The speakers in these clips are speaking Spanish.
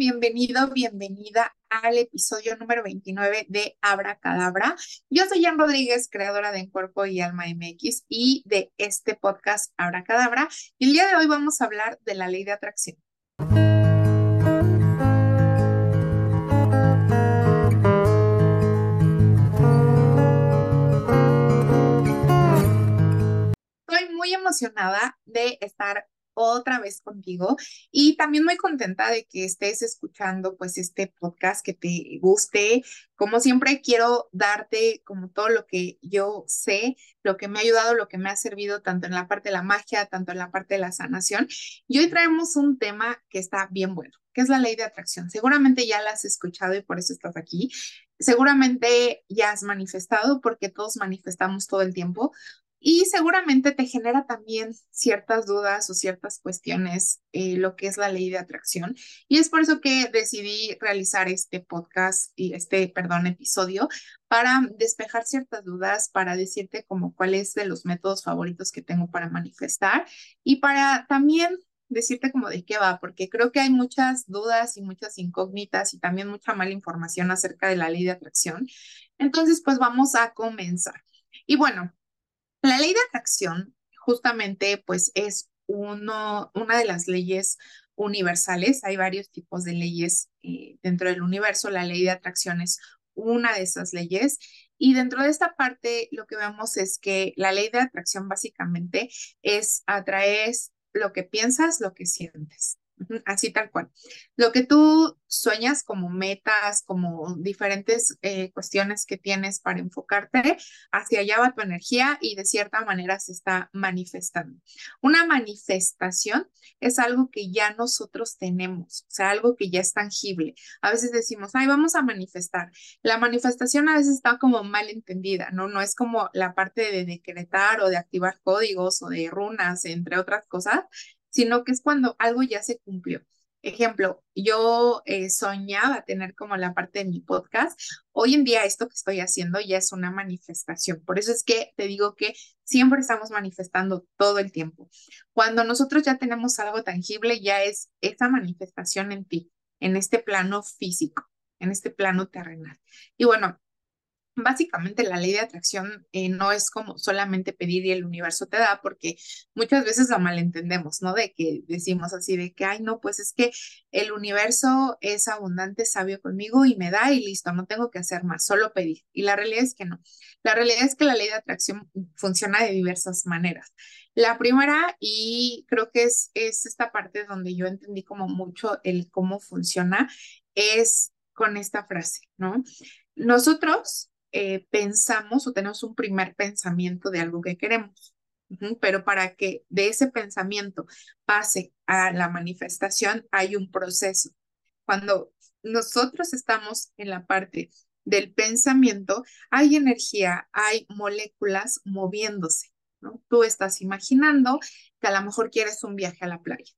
bienvenido, bienvenida al episodio número 29 de Abra Cadabra. Yo soy Jan Rodríguez, creadora de En Cuerpo y Alma MX y de este podcast Abra Cadabra. Y el día de hoy vamos a hablar de la ley de atracción. Estoy muy emocionada de estar otra vez contigo y también muy contenta de que estés escuchando pues este podcast que te guste. Como siempre quiero darte como todo lo que yo sé, lo que me ha ayudado, lo que me ha servido tanto en la parte de la magia, tanto en la parte de la sanación. Y hoy traemos un tema que está bien bueno, que es la ley de atracción. Seguramente ya la has escuchado y por eso estás aquí. Seguramente ya has manifestado porque todos manifestamos todo el tiempo y seguramente te genera también ciertas dudas o ciertas cuestiones eh, lo que es la ley de atracción. Y es por eso que decidí realizar este podcast y este, perdón, episodio para despejar ciertas dudas, para decirte como cuál es de los métodos favoritos que tengo para manifestar y para también decirte como de qué va, porque creo que hay muchas dudas y muchas incógnitas y también mucha mala información acerca de la ley de atracción. Entonces, pues vamos a comenzar. Y bueno, la ley de atracción justamente pues es uno, una de las leyes universales. Hay varios tipos de leyes eh, dentro del universo. La ley de atracción es una de esas leyes. Y dentro de esta parte lo que vemos es que la ley de atracción básicamente es atraer lo que piensas, lo que sientes. Así tal cual. Lo que tú sueñas como metas, como diferentes eh, cuestiones que tienes para enfocarte, hacia allá va tu energía y de cierta manera se está manifestando. Una manifestación es algo que ya nosotros tenemos, o sea, algo que ya es tangible. A veces decimos, ay, vamos a manifestar. La manifestación a veces está como mal entendida, ¿no? No es como la parte de decretar o de activar códigos o de runas, entre otras cosas, sino que es cuando algo ya se cumplió. Ejemplo, yo eh, soñaba tener como la parte de mi podcast. Hoy en día esto que estoy haciendo ya es una manifestación. Por eso es que te digo que siempre estamos manifestando todo el tiempo. Cuando nosotros ya tenemos algo tangible, ya es esa manifestación en ti, en este plano físico, en este plano terrenal. Y bueno, básicamente la ley de atracción eh, no es como solamente pedir y el universo te da, porque muchas veces la malentendemos, ¿no? De que decimos así, de que, ay, no, pues es que el universo es abundante, sabio conmigo y me da y listo, no tengo que hacer más, solo pedir. Y la realidad es que no. La realidad es que la ley de atracción funciona de diversas maneras. La primera, y creo que es, es esta parte donde yo entendí como mucho el cómo funciona, es con esta frase, ¿no? Nosotros eh, pensamos o tenemos un primer pensamiento de algo que queremos. Pero para que de ese pensamiento pase a la manifestación hay un proceso. Cuando nosotros estamos en la parte del pensamiento, hay energía, hay moléculas moviéndose. Tú estás imaginando que a lo mejor quieres un viaje a la playa.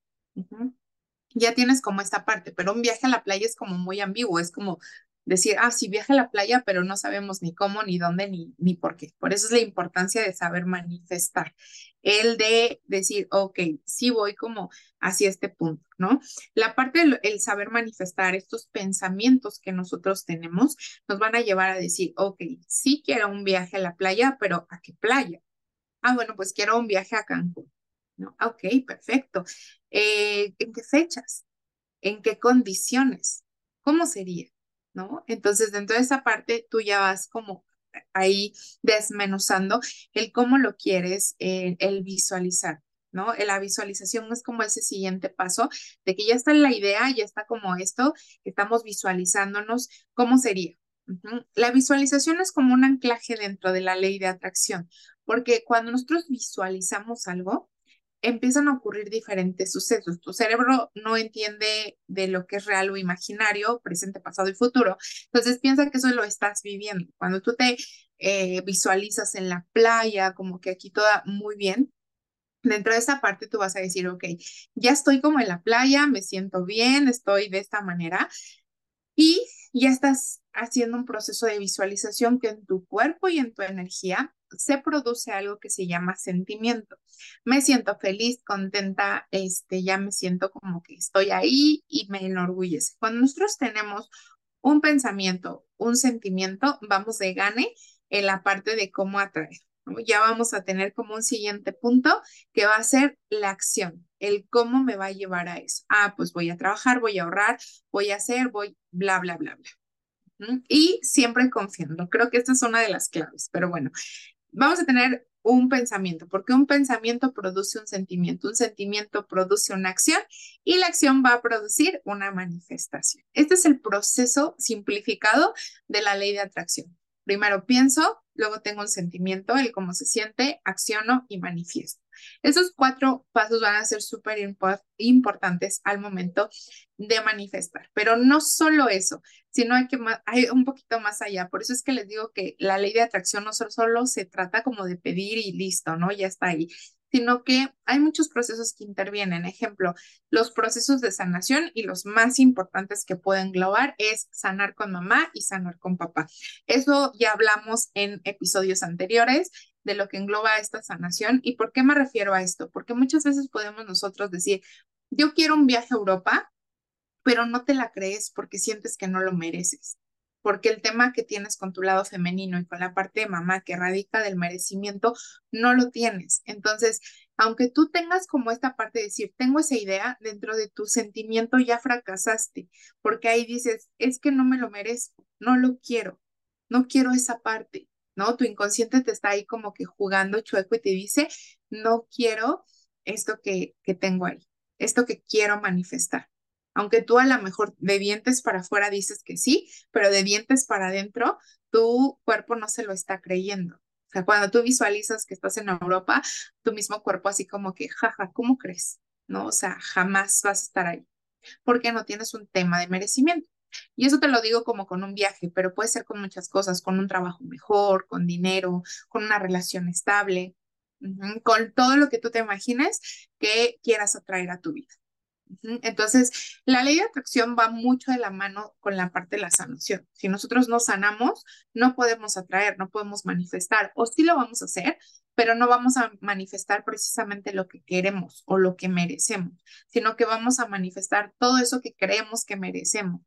Ya tienes como esta parte, pero un viaje a la playa es como muy ambiguo, es como decir, ah, sí, viaje a la playa, pero no sabemos ni cómo, ni dónde, ni, ni por qué. Por eso es la importancia de saber manifestar. El de decir, ok, sí voy como hacia este punto, ¿no? La parte del el saber manifestar estos pensamientos que nosotros tenemos nos van a llevar a decir, ok, sí quiero un viaje a la playa, pero ¿a qué playa? Ah, bueno, pues quiero un viaje a Cancún. ¿no? Ok, perfecto. Eh, ¿En qué fechas? ¿En qué condiciones? ¿Cómo sería? ¿No? Entonces, dentro de esa parte, tú ya vas como ahí desmenuzando el cómo lo quieres, eh, el visualizar. ¿no? La visualización es como ese siguiente paso de que ya está la idea, ya está como esto, estamos visualizándonos, ¿cómo sería? La visualización es como un anclaje dentro de la ley de atracción, porque cuando nosotros visualizamos algo, empiezan a ocurrir diferentes sucesos. Tu cerebro no entiende de lo que es real o imaginario, presente, pasado y futuro. Entonces piensa que eso lo estás viviendo. Cuando tú te eh, visualizas en la playa, como que aquí toda muy bien, dentro de esa parte tú vas a decir, ok, ya estoy como en la playa, me siento bien, estoy de esta manera. Y ya estás haciendo un proceso de visualización que en tu cuerpo y en tu energía se produce algo que se llama sentimiento. Me siento feliz, contenta, este, ya me siento como que estoy ahí y me enorgullece. Cuando nosotros tenemos un pensamiento, un sentimiento, vamos de gane en la parte de cómo atraer. Ya vamos a tener como un siguiente punto que va a ser la acción, el cómo me va a llevar a eso. Ah, pues voy a trabajar, voy a ahorrar, voy a hacer, voy, bla, bla, bla, bla. Y siempre confiando. Creo que esta es una de las claves, pero bueno, vamos a tener un pensamiento, porque un pensamiento produce un sentimiento, un sentimiento produce una acción y la acción va a producir una manifestación. Este es el proceso simplificado de la ley de atracción. Primero pienso, luego tengo un sentimiento, el cómo se siente, acciono y manifiesto. Esos cuatro pasos van a ser súper importantes al momento de manifestar, pero no solo eso, sino hay que hay un poquito más allá. Por eso es que les digo que la ley de atracción no solo se trata como de pedir y listo, ¿no? Ya está ahí, sino que hay muchos procesos que intervienen. Ejemplo, los procesos de sanación y los más importantes que pueden englobar es sanar con mamá y sanar con papá. Eso ya hablamos en episodios anteriores de lo que engloba esta sanación. ¿Y por qué me refiero a esto? Porque muchas veces podemos nosotros decir, yo quiero un viaje a Europa, pero no te la crees porque sientes que no lo mereces porque el tema que tienes con tu lado femenino y con la parte de mamá que radica del merecimiento, no lo tienes. Entonces, aunque tú tengas como esta parte de decir, tengo esa idea, dentro de tu sentimiento ya fracasaste, porque ahí dices, es que no me lo merezco, no lo quiero, no quiero esa parte, ¿no? Tu inconsciente te está ahí como que jugando chueco y te dice, no quiero esto que, que tengo ahí, esto que quiero manifestar. Aunque tú a lo mejor de dientes para afuera dices que sí, pero de dientes para adentro, tu cuerpo no se lo está creyendo. O sea, cuando tú visualizas que estás en Europa, tu mismo cuerpo así como que, jaja, ¿cómo crees? ¿No? O sea, jamás vas a estar ahí, porque no tienes un tema de merecimiento. Y eso te lo digo como con un viaje, pero puede ser con muchas cosas, con un trabajo mejor, con dinero, con una relación estable, con todo lo que tú te imagines que quieras atraer a tu vida. Entonces, la ley de atracción va mucho de la mano con la parte de la sanación. Si nosotros no sanamos, no podemos atraer, no podemos manifestar, o sí lo vamos a hacer, pero no vamos a manifestar precisamente lo que queremos o lo que merecemos, sino que vamos a manifestar todo eso que creemos que merecemos.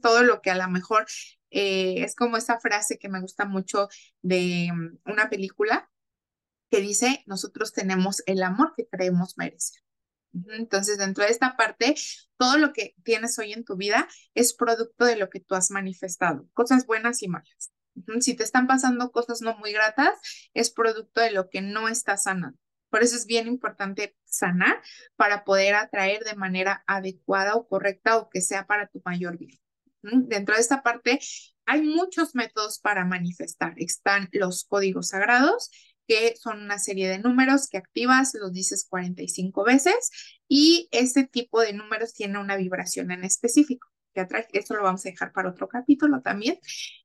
Todo lo que a lo mejor eh, es como esa frase que me gusta mucho de mm, una película que dice, nosotros tenemos el amor que creemos merecer. Entonces, dentro de esta parte, todo lo que tienes hoy en tu vida es producto de lo que tú has manifestado, cosas buenas y malas. Si te están pasando cosas no muy gratas, es producto de lo que no estás sanando. Por eso es bien importante sanar para poder atraer de manera adecuada o correcta o que sea para tu mayor bien. Dentro de esta parte hay muchos métodos para manifestar. Están los códigos sagrados, que son una serie de números que activas, los dices 45 veces y ese tipo de números tiene una vibración en específico. Que atrae, esto lo vamos a dejar para otro capítulo también.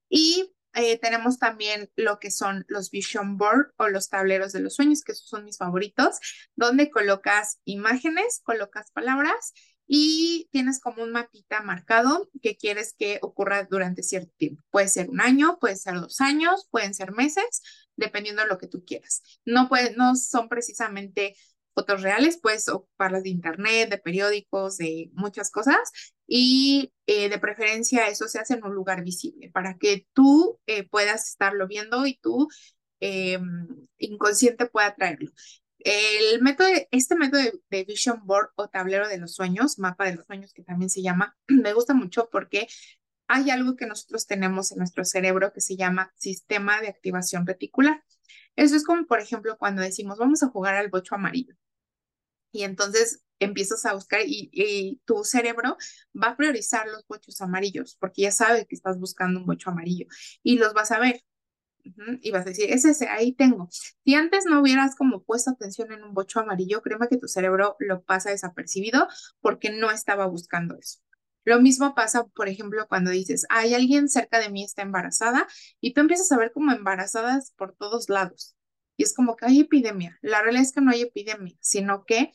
Y eh, tenemos también lo que son los vision board o los tableros de los sueños, que esos son mis favoritos, donde colocas imágenes, colocas palabras y tienes como un mapita marcado que quieres que ocurra durante cierto tiempo. Puede ser un año, puede ser dos años, pueden ser meses, dependiendo de lo que tú quieras. No, no son precisamente fotos reales, puedes ocuparlas de internet, de periódicos, de muchas cosas y eh, de preferencia eso se hace en un lugar visible para que tú eh, puedas estarlo viendo y tu em, inconsciente pueda traerlo. El método, este método de, Vision Board o tablero de los sueños, mapa de los sueños que también se llama, me gusta mucho porque hay algo que nosotros tenemos en nuestro cerebro que se llama sistema de activación reticular. Eso es como, por ejemplo, cuando decimos, vamos a jugar al bocho amarillo. Y entonces empiezas a buscar y, tu cerebro va a priorizar los bochos amarillos porque ya sabe que estás buscando un bocho amarillo y los vas a ver. Y vas a decir, es ese, ahí tengo. Si antes no hubieras como puesto atención en un bocho amarillo, créeme que tu cerebro lo pasa desapercibido porque no estaba buscando eso. Lo mismo pasa, por ejemplo, cuando dices, hay alguien cerca de mí está embarazada y tú empiezas a ver como embarazadas por todos lados. Y es como que hay epidemia. La realidad es que no hay epidemia, sino que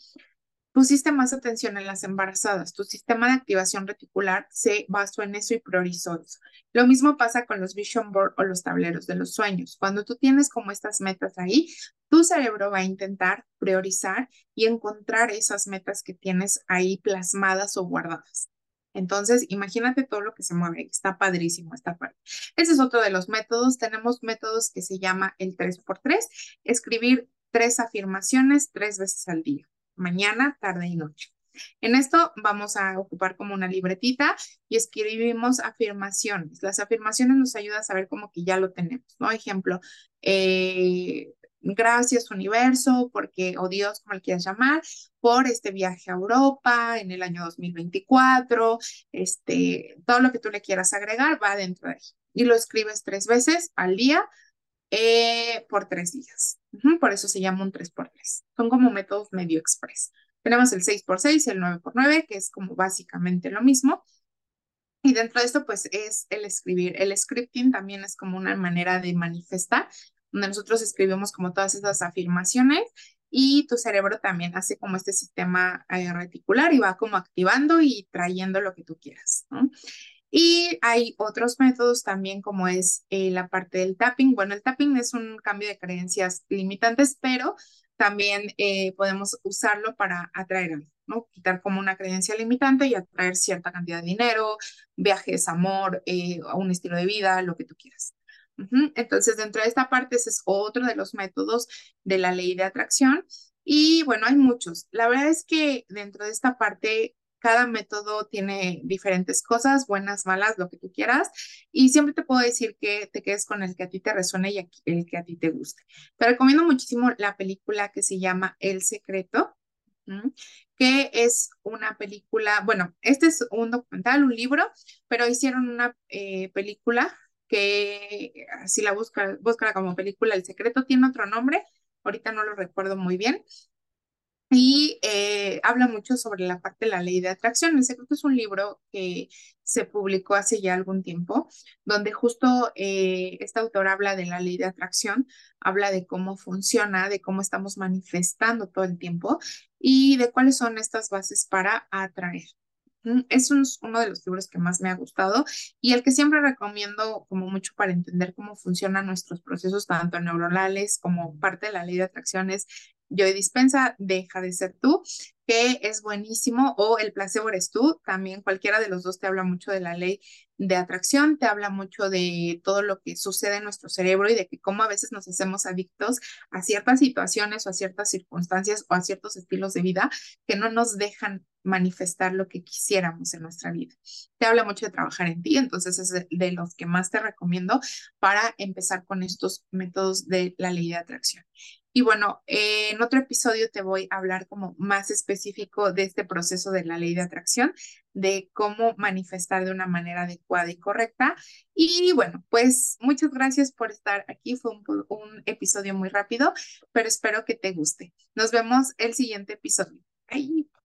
pusiste más atención en las embarazadas, tu sistema de activación reticular se basó en eso y priorizó eso. Lo mismo pasa con los vision board o los tableros de los sueños. Cuando tú tienes como estas metas ahí, tu cerebro va a intentar priorizar y encontrar esas metas que tienes ahí plasmadas o guardadas. Entonces, imagínate todo lo que se mueve. Está padrísimo esta parte. Ese es otro de los métodos. Tenemos métodos que se llama el 3x3, escribir tres afirmaciones tres veces al día mañana, tarde y noche. En esto vamos a ocupar como una libretita y escribimos afirmaciones. Las afirmaciones nos ayudan a saber como que ya lo tenemos, ¿no? Ejemplo, eh, gracias universo, porque, o Dios, como le quieras llamar, por este viaje a Europa en el año 2024, este, todo lo que tú le quieras agregar va dentro de ahí. Y lo escribes tres veces al día eh, por tres días. por eso se llama un 3x3. Son como métodos medio express. Tenemos el 6x6 y el 9x9, que es como básicamente lo mismo. Y dentro de esto, pues es el escribir. El scripting también es como una manera de manifestar, donde nosotros escribimos como todas esas afirmaciones y tu cerebro también hace como este sistema eh, reticular y va como activando y trayendo lo que tú quieras. Y hay otros métodos también como es eh, la parte del tapping. Bueno, el tapping es un cambio de creencias limitantes, pero también eh, podemos usarlo para atraer algo, ¿no? Quitar como una creencia limitante y atraer cierta cantidad de dinero, viajes, amor, eh, un estilo de vida, lo que tú quieras. Entonces, dentro de esta parte, ese es otro de los métodos de la ley de atracción. Y bueno, hay muchos. La verdad es que dentro de esta parte cada método tiene diferentes cosas, buenas, malas, lo que tú quieras. Y siempre te puedo decir que te quedes con el que a ti te resuene y el que a ti te guste. Te recomiendo muchísimo la película que se llama El Secreto, que es una película, bueno, este es un documental, un libro, pero hicieron una eh, película que si la busca, busca como película El Secreto, tiene otro nombre, ahorita no lo recuerdo muy bien, y eh, habla mucho sobre la parte de la ley de atracción. El secreto es un libro que se publicó hace ya algún tiempo, donde justo eh, este autor habla de la ley de atracción, habla de cómo funciona, de cómo estamos manifestando todo el tiempo y de cuáles son estas bases para atraer. Es uno de los libros que más me ha gustado y el que siempre recomiendo como mucho para entender cómo funcionan nuestros procesos, tanto neuronales como parte de la ley de atracción, es yo Dispensa, Deja de ser tú, que es buenísimo, o El placebo eres tú, también cualquiera de los dos te habla mucho de la ley de atracción, te habla mucho de todo lo que sucede en nuestro cerebro y de que cómo a veces nos hacemos adictos a ciertas situaciones o a ciertas circunstancias o a ciertos estilos de vida que no nos dejan manifestar lo que quisiéramos en nuestra vida. Te habla mucho de trabajar en ti, entonces es de los que más te recomiendo para empezar con estos métodos de la ley de atracción. Y bueno, eh, en otro episodio te voy a hablar como más específico de este proceso de la ley de atracción, de cómo manifestar de una manera adecuada y correcta. Y bueno, pues muchas gracias por estar aquí. Fue un, un episodio muy rápido, pero espero que te guste. Nos vemos el siguiente episodio. Bye.